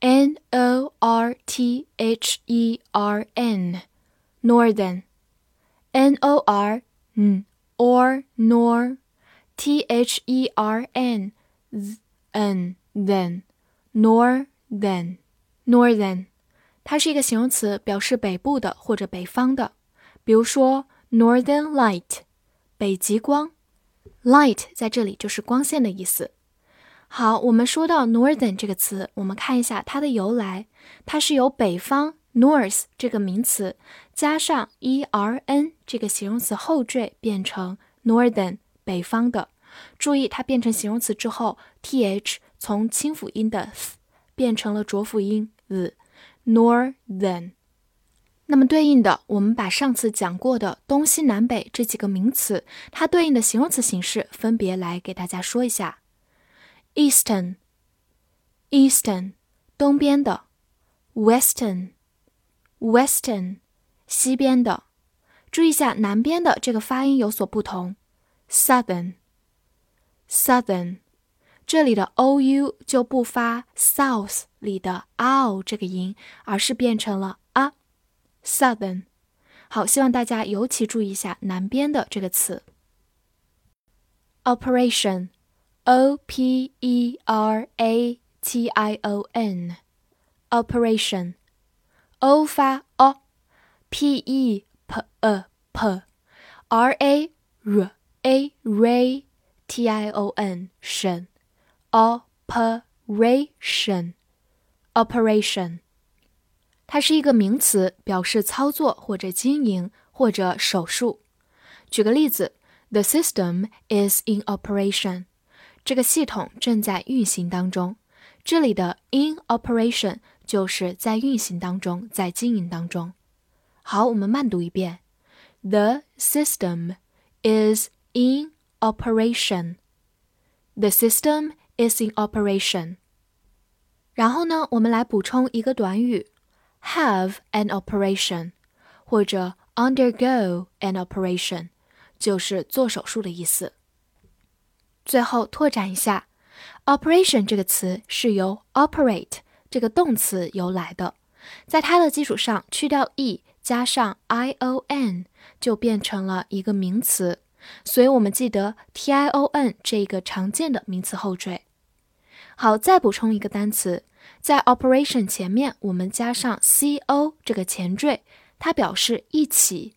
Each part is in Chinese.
N O R T H E R N, northern. N O R N or nor, T H E R N, n then, northern, northern. 它是一个形容词，表示北部的或者北方的。比如说，Northern Light，北极光。Light 在这里就是光线的意思。 好，我们说到 northern 这个词，我们看一下它的由来。它是由北方 north 这个名词加上 e r n 这个形容词后缀变成 northern 北方的。注意，它变成形容词之后，t h 从清辅音的 th 变成了浊辅音 z，northern。那么对应的，我们把上次讲过的东西南北这几个名词，它对应的形容词形式分别来给大家说一下。Eastern, Eastern，东边的；Western, Western，西边的。注意一下，南边的这个发音有所不同。Southern, Southern，这里的 o u 就不发 South 里的 ow 这个音，而是变成了 a。Southern，好，希望大家尤其注意一下南边的这个词。Operation。O P E R A T I O N operation O 发 o，P E P E P R A R A Ray T I O N 神 operation operation 它是一个名词，表示操作或者经营或者手术。举个例子，The system is in operation。 这个系统正在运行当中，这里的 in operation 就是在运行当中，在经营当中。好，我们慢读一遍：The system is in operation. The system is in operation. 然后呢，我们来补充一个短语：have an operation，或者 undergo an operation，就是做手术的意思。 最后拓展一下，operation 这个词是由 operate 这个动词由来的，在它的基础上去掉 e 加上 i o n 就变成了一个名词，所以我们记得 t i o n 这个常见的名词后缀。好，再补充一个单词，在 operation 前面我们加上 c o 这个前缀，它表示一起，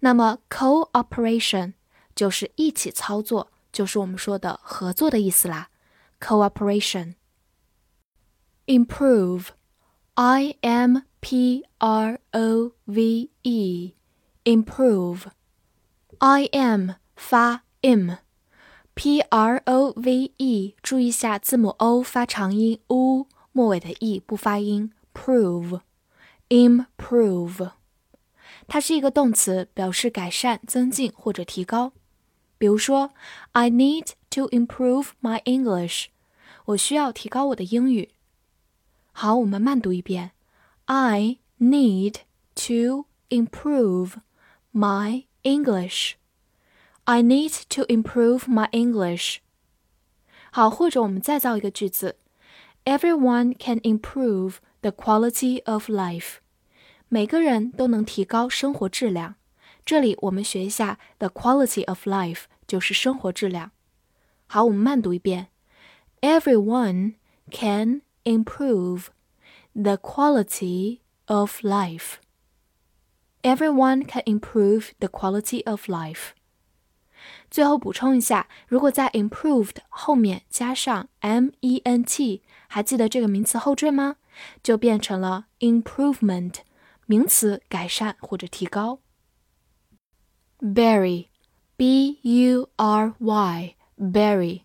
那么 cooperation 就是一起操作。就是我们说的合作的意思啦，cooperation。improve，i m p r o v e，improve，i m 发 im，p r o v e，注意下字母 o 发长音 u，末尾的 e 不发音，prove，improve，它是一个动词，表示改善、增进或者提高。比如说，I need to improve my English。我需要提高我的英语。好，我们慢读一遍。I need to improve my English. I need to improve my English. 好，或者我们再造一个句子：Everyone can improve the quality of life. 每个人都能提高生活质量。 这里我们学一下 the quality of life，就是生活质量。好，我们慢读一遍：Everyone can improve the quality of life. Everyone can improve the quality of life. 最后补充一下，如果在 improved 后面加上 m e n t，还记得这个名词后缀吗？就变成了 improvement，名词改善或者提高。 Berry, B-U-R-Y, berry，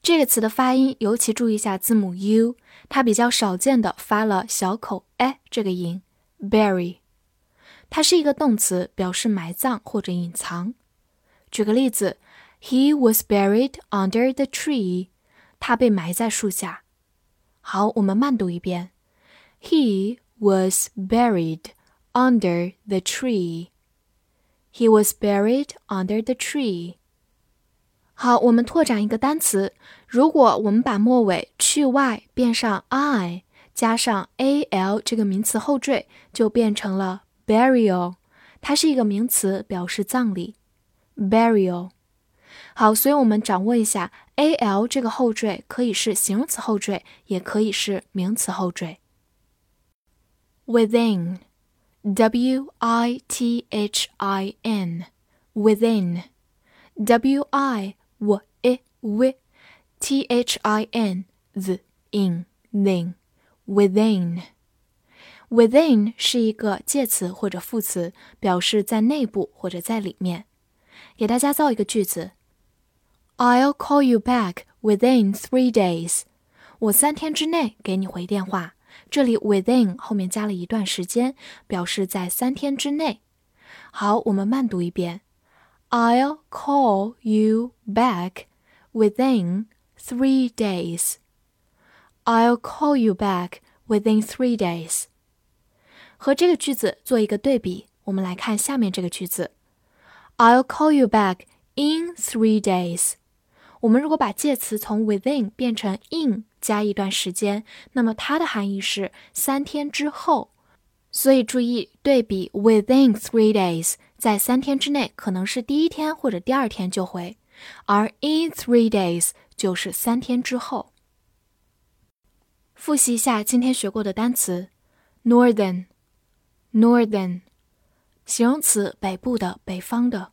这个词的发音尤其注意一下字母 u，它比较少见的发了小口 a 这个音。bury，它是一个动词，表示埋葬或者隐藏。举个例子，He was buried under the tree。他被埋在树下。好，我们慢读一遍。He was buried under the tree. He was buried under the tree. 好，我们拓展一个单词。如果我们把末尾去 y 变上 i，加上 a l 这个名词后缀，就变成了 burial。它是一个名词，表示葬礼。burial。好，所以我们掌握一下 a l 这个后缀可以是形容词后缀，也可以是名词后缀。within。W I T H I N within W I W I W T H I N the in then within within 是一个介词或者副词，表示在内部或者在里面。给大家造一个句子：I'll call you back within three days。我三天之内给你回电话。 这里 within 后面加了一段时间，表示在三天之内。好，我们慢读一遍：I'll call you back within three days. I'll call you back within three days. 和这个句子做一个对比，我们来看下面这个句子：I'll call you back in three days. 我们如果把介词从 within 变成 in 加一段时间，那么它的含义是三天之后。所以注意对比 within three days，在三天之内可能是第一天或者第二天就回，而 in three days 就是三天之后。复习一下今天学过的单词：northern，northern，形容词，北部的，北方的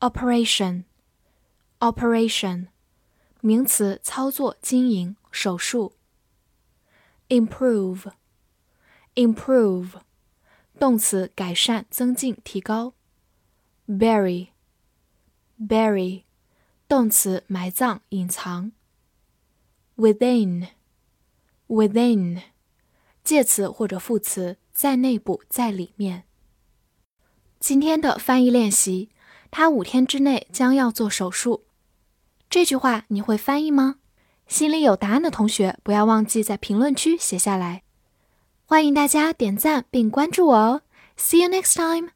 ；operation。operation，名词，操作、经营、手术。improve，improve，动词，改善、增进、提高。bury，bury，动词，埋葬、隐藏。within，within，介词或者副词，在内部，在里面。今天的翻译练习，他五天之内将要做手术。这句话你会翻译吗？心里有答案的同学，不要忘记在评论区写下来。欢迎大家点赞并关注我哦！See you next time.